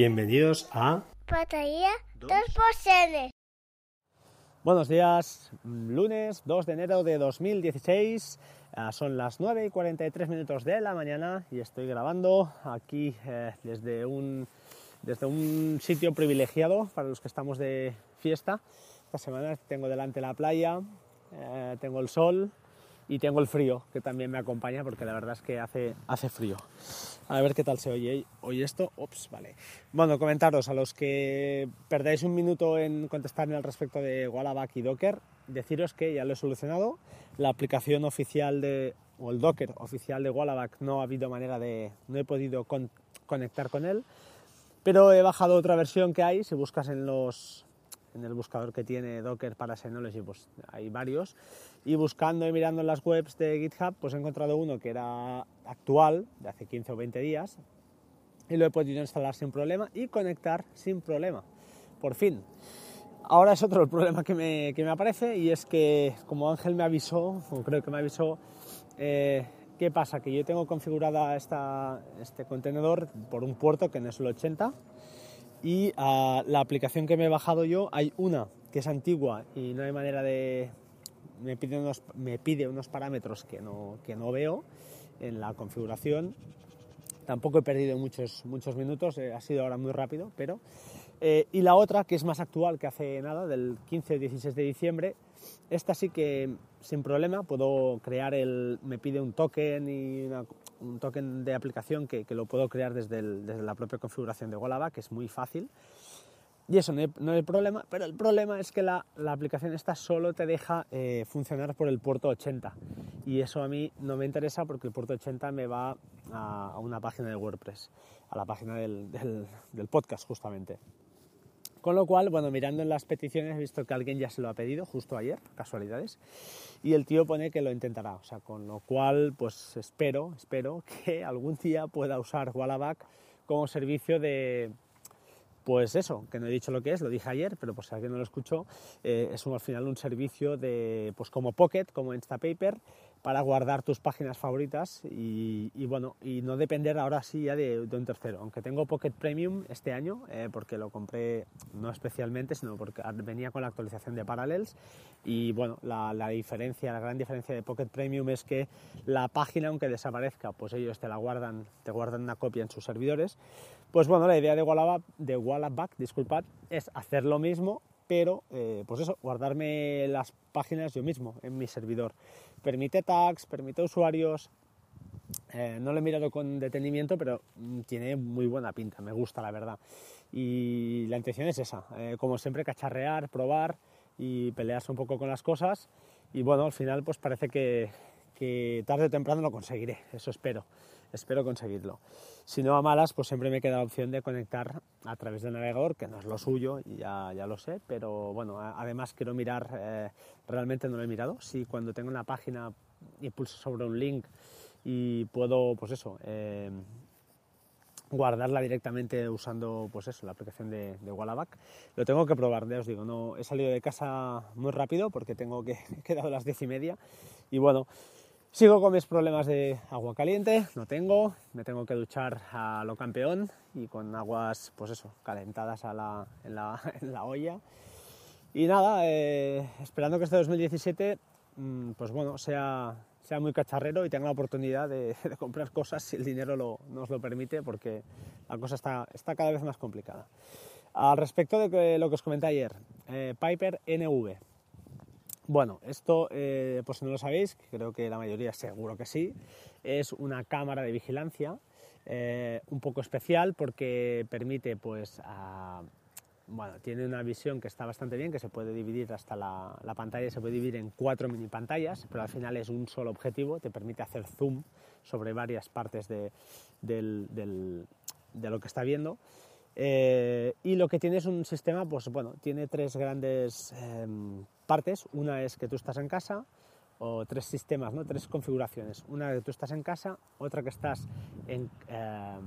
Bienvenidos a Batería 2%. Buenos días, lunes 2 de enero de 2016. Ah, son las 9 y 43 minutos de la mañana y estoy grabando aquí eh, desde, un, desde un sitio privilegiado para los que estamos de fiesta. Esta semana tengo delante la playa, eh, tengo el sol y tengo el frío que también me acompaña porque la verdad es que hace, hace frío. A ver qué tal se oye hoy esto. Ops, vale. Bueno, comentaros a los que perdáis un minuto en contestarme al respecto de Wallaback y Docker, deciros que ya lo he solucionado. La aplicación oficial de, o el Docker oficial de Wallaback no ha habido manera de, no he podido conectar con él, pero he bajado otra versión que hay. Si buscas en los en el buscador que tiene Docker para Synology, pues hay varios. Y buscando y mirando en las webs de GitHub, pues he encontrado uno que era actual, de hace 15 o 20 días, y lo he podido instalar sin problema y conectar sin problema. Por fin. Ahora es otro el problema que me, que me aparece y es que, como Ángel me avisó, o creo que me avisó, eh, ¿qué pasa? Que yo tengo configurada esta, este contenedor por un puerto que no es el 80 y uh, la aplicación que me he bajado yo, hay una que es antigua y no hay manera de... Me pide unos, me pide unos parámetros que no, que no veo en la configuración. Tampoco he perdido muchos, muchos minutos, eh, ha sido ahora muy rápido, pero... Eh, y la otra, que es más actual, que hace nada, del 15 o 16 de diciembre, esta sí que sin problema puedo crear el... me pide un token y una, un token de aplicación que, que lo puedo crear desde, desde, la propia configuración de Golaba, que es muy fácil. Y eso no, hay, no hay problema, pero el problema es que la, la aplicación esta solo te deja eh, funcionar por el puerto 80. Y eso a mí no me interesa porque el puerto 80 me va a, una página de WordPress, a la página del, del podcast justamente. Con lo cual, bueno, mirando en las peticiones he visto que alguien ya se lo ha pedido justo ayer, casualidades, y el tío pone que lo intentará. O sea, con lo cual, pues espero, espero que algún día pueda usar Wallaback como servicio de, pues eso, que no he dicho lo que es, lo dije ayer, pero por si alguien no lo escuchó, eh, es un, al final un servicio de, pues como Pocket, como Instapaper, para guardar tus páginas favoritas y, bueno, y no depender ahora sí ya de, un tercero. Aunque tengo Pocket Premium este año, eh, porque lo compré no especialmente, sino porque venía con la actualización de Parallels y bueno, la, diferencia, la gran diferencia de Pocket Premium es que la página, aunque desaparezca, pues ellos te la guardan, te guardan una copia en sus servidores. Pues bueno, la idea de Wallaback, de Wallaback disculpad, es hacer lo mismo, pero eh, pues eso, guardarme las páginas yo mismo en mi servidor. Permite tags, permite usuarios. Eh, no lo he mirado con detenimiento, pero tiene muy buena pinta, me gusta la verdad. Y la intención es esa, eh, como siempre, cacharrear, probar y pelearse un poco con las cosas. Y bueno, al final pues parece que, que tarde o temprano lo conseguiré, eso espero espero conseguirlo. Si no a malas, pues siempre me queda la opción de conectar a través del navegador, que no es lo suyo, ya, ya lo sé, pero bueno, además quiero mirar, eh, realmente no lo he mirado, si cuando tengo una página y pulso sobre un link y puedo, pues eso, eh, guardarla directamente usando pues eso, la aplicación de, de Wallaback. Lo tengo que probar, ya os digo, no he salido de casa muy rápido porque tengo que he quedado a las diez y media y bueno, Sigo con mis problemas de agua caliente, no tengo, me tengo que duchar a lo campeón y con aguas, pues eso, calentadas a la, en, la, en, la, olla. Y nada, eh, esperando que este 2017, mmm, pues bueno, sea, sea muy cacharrero y tenga la oportunidad de, de comprar cosas si el dinero lo, nos lo permite, porque la cosa está, está cada vez más complicada. Al respecto de lo que os comenté ayer, eh, Piper NV, bueno, esto, eh, pues si no lo sabéis, creo que la mayoría seguro que sí, es una cámara de vigilancia eh, un poco especial porque permite, pues, bueno, tiene una visión que está bastante bien, que se puede dividir hasta la, la, pantalla, se puede dividir en cuatro mini pantallas, pero al final es un solo objetivo, te permite hacer zoom sobre varias partes de lo que está viendo. Eh, y lo que tiene es un sistema, pues bueno, tiene tres grandes eh, partes. Una es que tú estás en casa, o tres sistemas, ¿no? tres configuraciones. Una que tú estás en casa, otra que estás en, eh,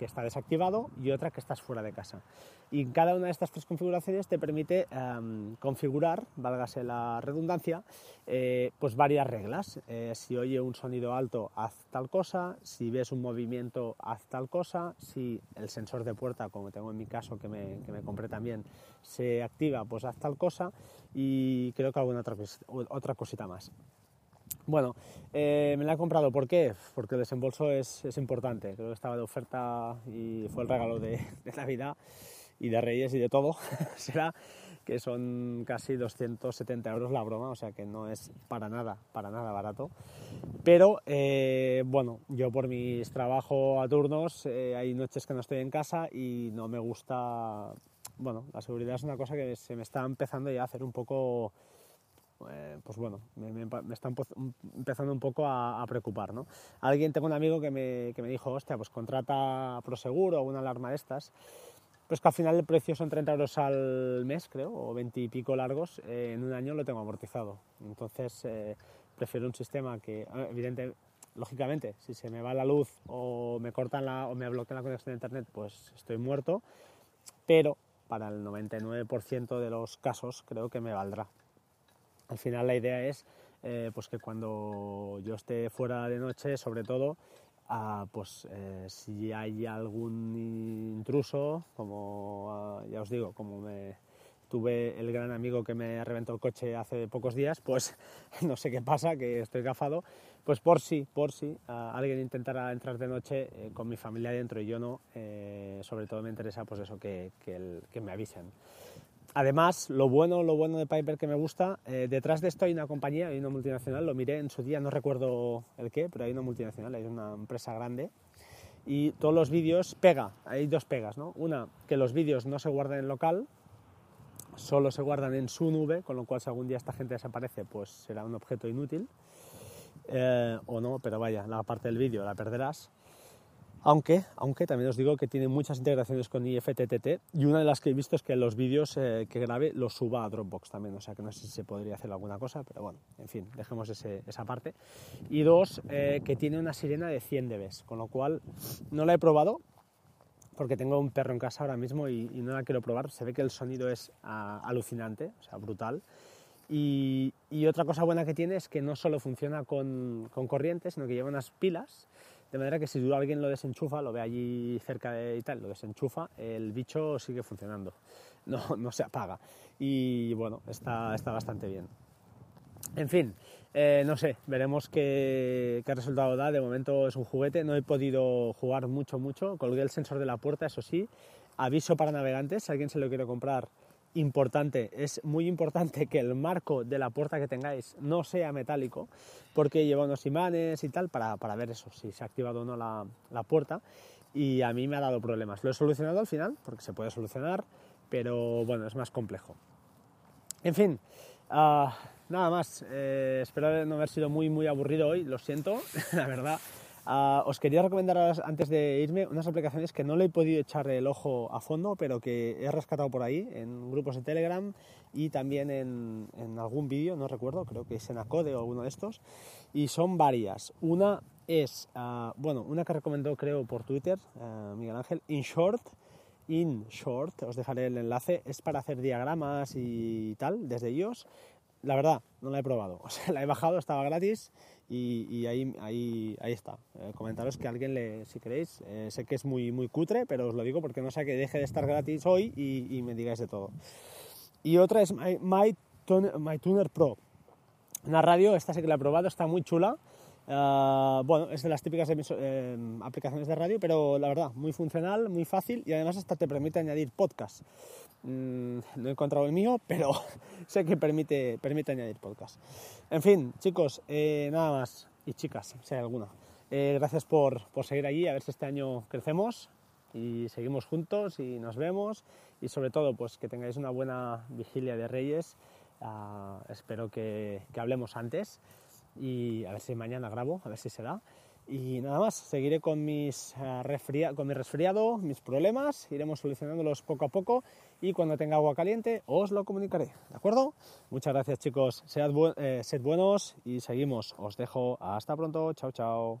que está desactivado y otra que estás fuera de casa. Y cada una de estas tres configuraciones te permite em, configurar, válgase la redundancia, eh, pues varias reglas. Eh, si oye un sonido alto, haz tal cosa, si ves un movimiento, haz tal cosa, si el sensor de puerta, como tengo en mi caso que me, que me compré también, se activa, pues haz tal cosa y creo que alguna otra, otra cosita más. Bueno, eh, me la he comprado, ¿por qué? Porque el desembolso es, es, importante, creo que estaba de oferta y fue el regalo de, de Navidad y de Reyes y de todo, será que son casi 270 euros la broma, o sea que no es para nada, para nada barato. Pero eh, bueno, yo por mis trabajos a turnos, eh, hay noches que no estoy en casa y no me gusta, bueno, la seguridad es una cosa que se me está empezando ya a hacer un poco eh, pues bueno, me, me, me, está empezando un poco a, preocupar, ¿no? Alguien, tengo un amigo que me, que me dijo, hostia, pues contrata Proseguro o una alarma de estas, pues que al final el precio son 30 euros al mes, creo, o 20 y pico largos, eh, en un año lo tengo amortizado. Entonces, eh, prefiero un sistema que, evidentemente, lógicamente, si se me va la luz o me cortan la, o me bloquean la conexión a internet, pues estoy muerto, pero para el 99% de los casos creo que me valdrá. Al final la idea es eh, pues que cuando yo esté fuera de noche, sobre todo, ah, pues eh, si hay algún intruso, como ah, ya os digo, como tuve el gran amigo que me reventó el coche hace pocos días, pues no sé qué pasa, que estoy gafado, pues por si, por si ah, alguien intentara entrar de noche eh, con mi familia dentro y yo no, sobre todo me interesa pues eso, que, que me avisen. Además, lo bueno, lo bueno de Piper que me gusta, eh, detrás de esto hay una compañía, hay una multinacional, lo miré en su día, no recuerdo el qué, pero hay una multinacional, hay una empresa grande y todos los vídeos pega, hay dos pegas, ¿no? Una, que los vídeos no se guardan en local, solo se guardan en su nube, con lo cual si algún día esta gente desaparece, pues será un objeto inútil, eh, o no, pero vaya, la parte del vídeo la perderás. Aunque, aunque también os digo que tiene muchas integraciones con IFTTT y una de las que he visto es que los vídeos eh, que grabe los suba a Dropbox también, o sea que no sé si se podría hacer alguna cosa, pero bueno, en fin, dejemos ese, esa parte. Y dos, eh, que tiene una sirena de 100 dB, con lo cual no la he probado porque tengo un perro en casa ahora mismo y, y no la quiero probar, se ve que el sonido es uh, alucinante, o sea, brutal. Y, y, otra cosa buena que tiene es que no solo funciona con, con corriente, sino que lleva unas pilas de manera que si alguien lo desenchufa, lo ve allí cerca de y tal, lo desenchufa, el bicho sigue funcionando, no, no se apaga. Y bueno, está, está bastante bien. En fin, eh, no sé, veremos qué, qué, resultado da. De momento es un juguete, no he podido jugar mucho, mucho. Colgué el sensor de la puerta, eso sí. Aviso para navegantes, si alguien se lo quiere comprar, importante, es muy importante que el marco de la puerta que tengáis no sea metálico, porque lleva unos imanes y tal para, para ver eso, si se ha activado o no la, la, puerta. Y a mí me ha dado problemas. Lo he solucionado al final, porque se puede solucionar, pero bueno, es más complejo. En fin, uh, nada más. Eh, espero no haber sido muy, muy aburrido hoy, lo siento, la verdad. Uh, os quería recomendar antes de irme unas aplicaciones que no le he podido echar el ojo a fondo, pero que he rescatado por ahí en grupos de Telegram y también en, en algún vídeo, no recuerdo, creo que es en Acode o alguno de estos, y son varias. Una es, uh, bueno, una que recomendó creo por Twitter, uh, Miguel Ángel, InShort. InShort, os dejaré el enlace, es para hacer diagramas y tal desde ellos. La verdad, no la he probado, o sea, la he bajado, estaba gratis y, ahí, ahí, ahí, está. Eh, comentaros que alguien le, si queréis, eh, sé que es muy, muy cutre, pero os lo digo porque no sé que deje de estar gratis hoy y, me digáis de todo. Y otra es My, My, Tuner, Pro. Una radio, esta sí que la he probado, está muy chula. Uh, bueno, es de las típicas eh, aplicaciones de radio, pero la verdad, muy funcional, muy fácil y además hasta te permite añadir podcast. Mm, no he encontrado el mío, pero sé que permite, permite añadir podcast. En fin, chicos, eh, nada más. Y chicas, si hay alguna. Eh, gracias por, por seguir allí, a ver si este año crecemos y seguimos juntos y nos vemos. Y sobre todo, pues que tengáis una buena vigilia de Reyes. Uh, espero que, que hablemos antes y a ver si mañana grabo, a ver si se da. Y nada más, seguiré con, mis, con mi resfriado, mis problemas, iremos solucionándolos poco a poco y cuando tenga agua caliente os lo comunicaré, ¿de acuerdo? Muchas gracias chicos, eh, sed buenos y seguimos. Os dejo hasta pronto, chao chao.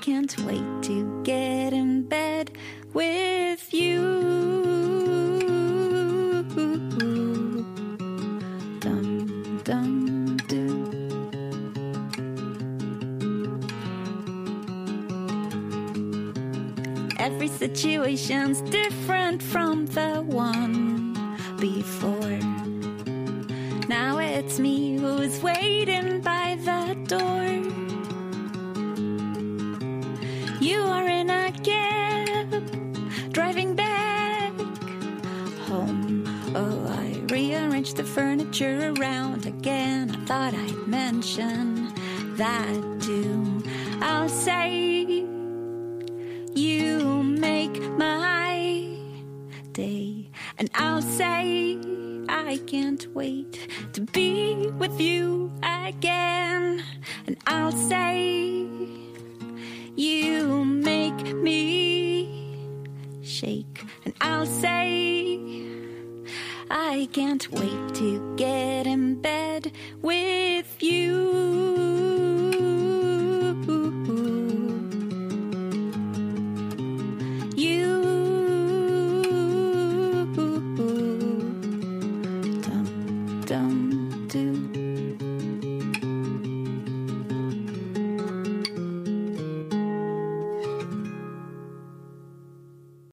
Can't wait to get in bed with you. Dum dum do. Every situation's different from the one before. Now it's me who's waiting by the door. Rearranged the furniture around again. I thought I'd mention that too. I'll say you make my day, and I'll say I can't wait to be with you again, and I'll say you make me shake, and I'll say I can't wait to get in bed with you.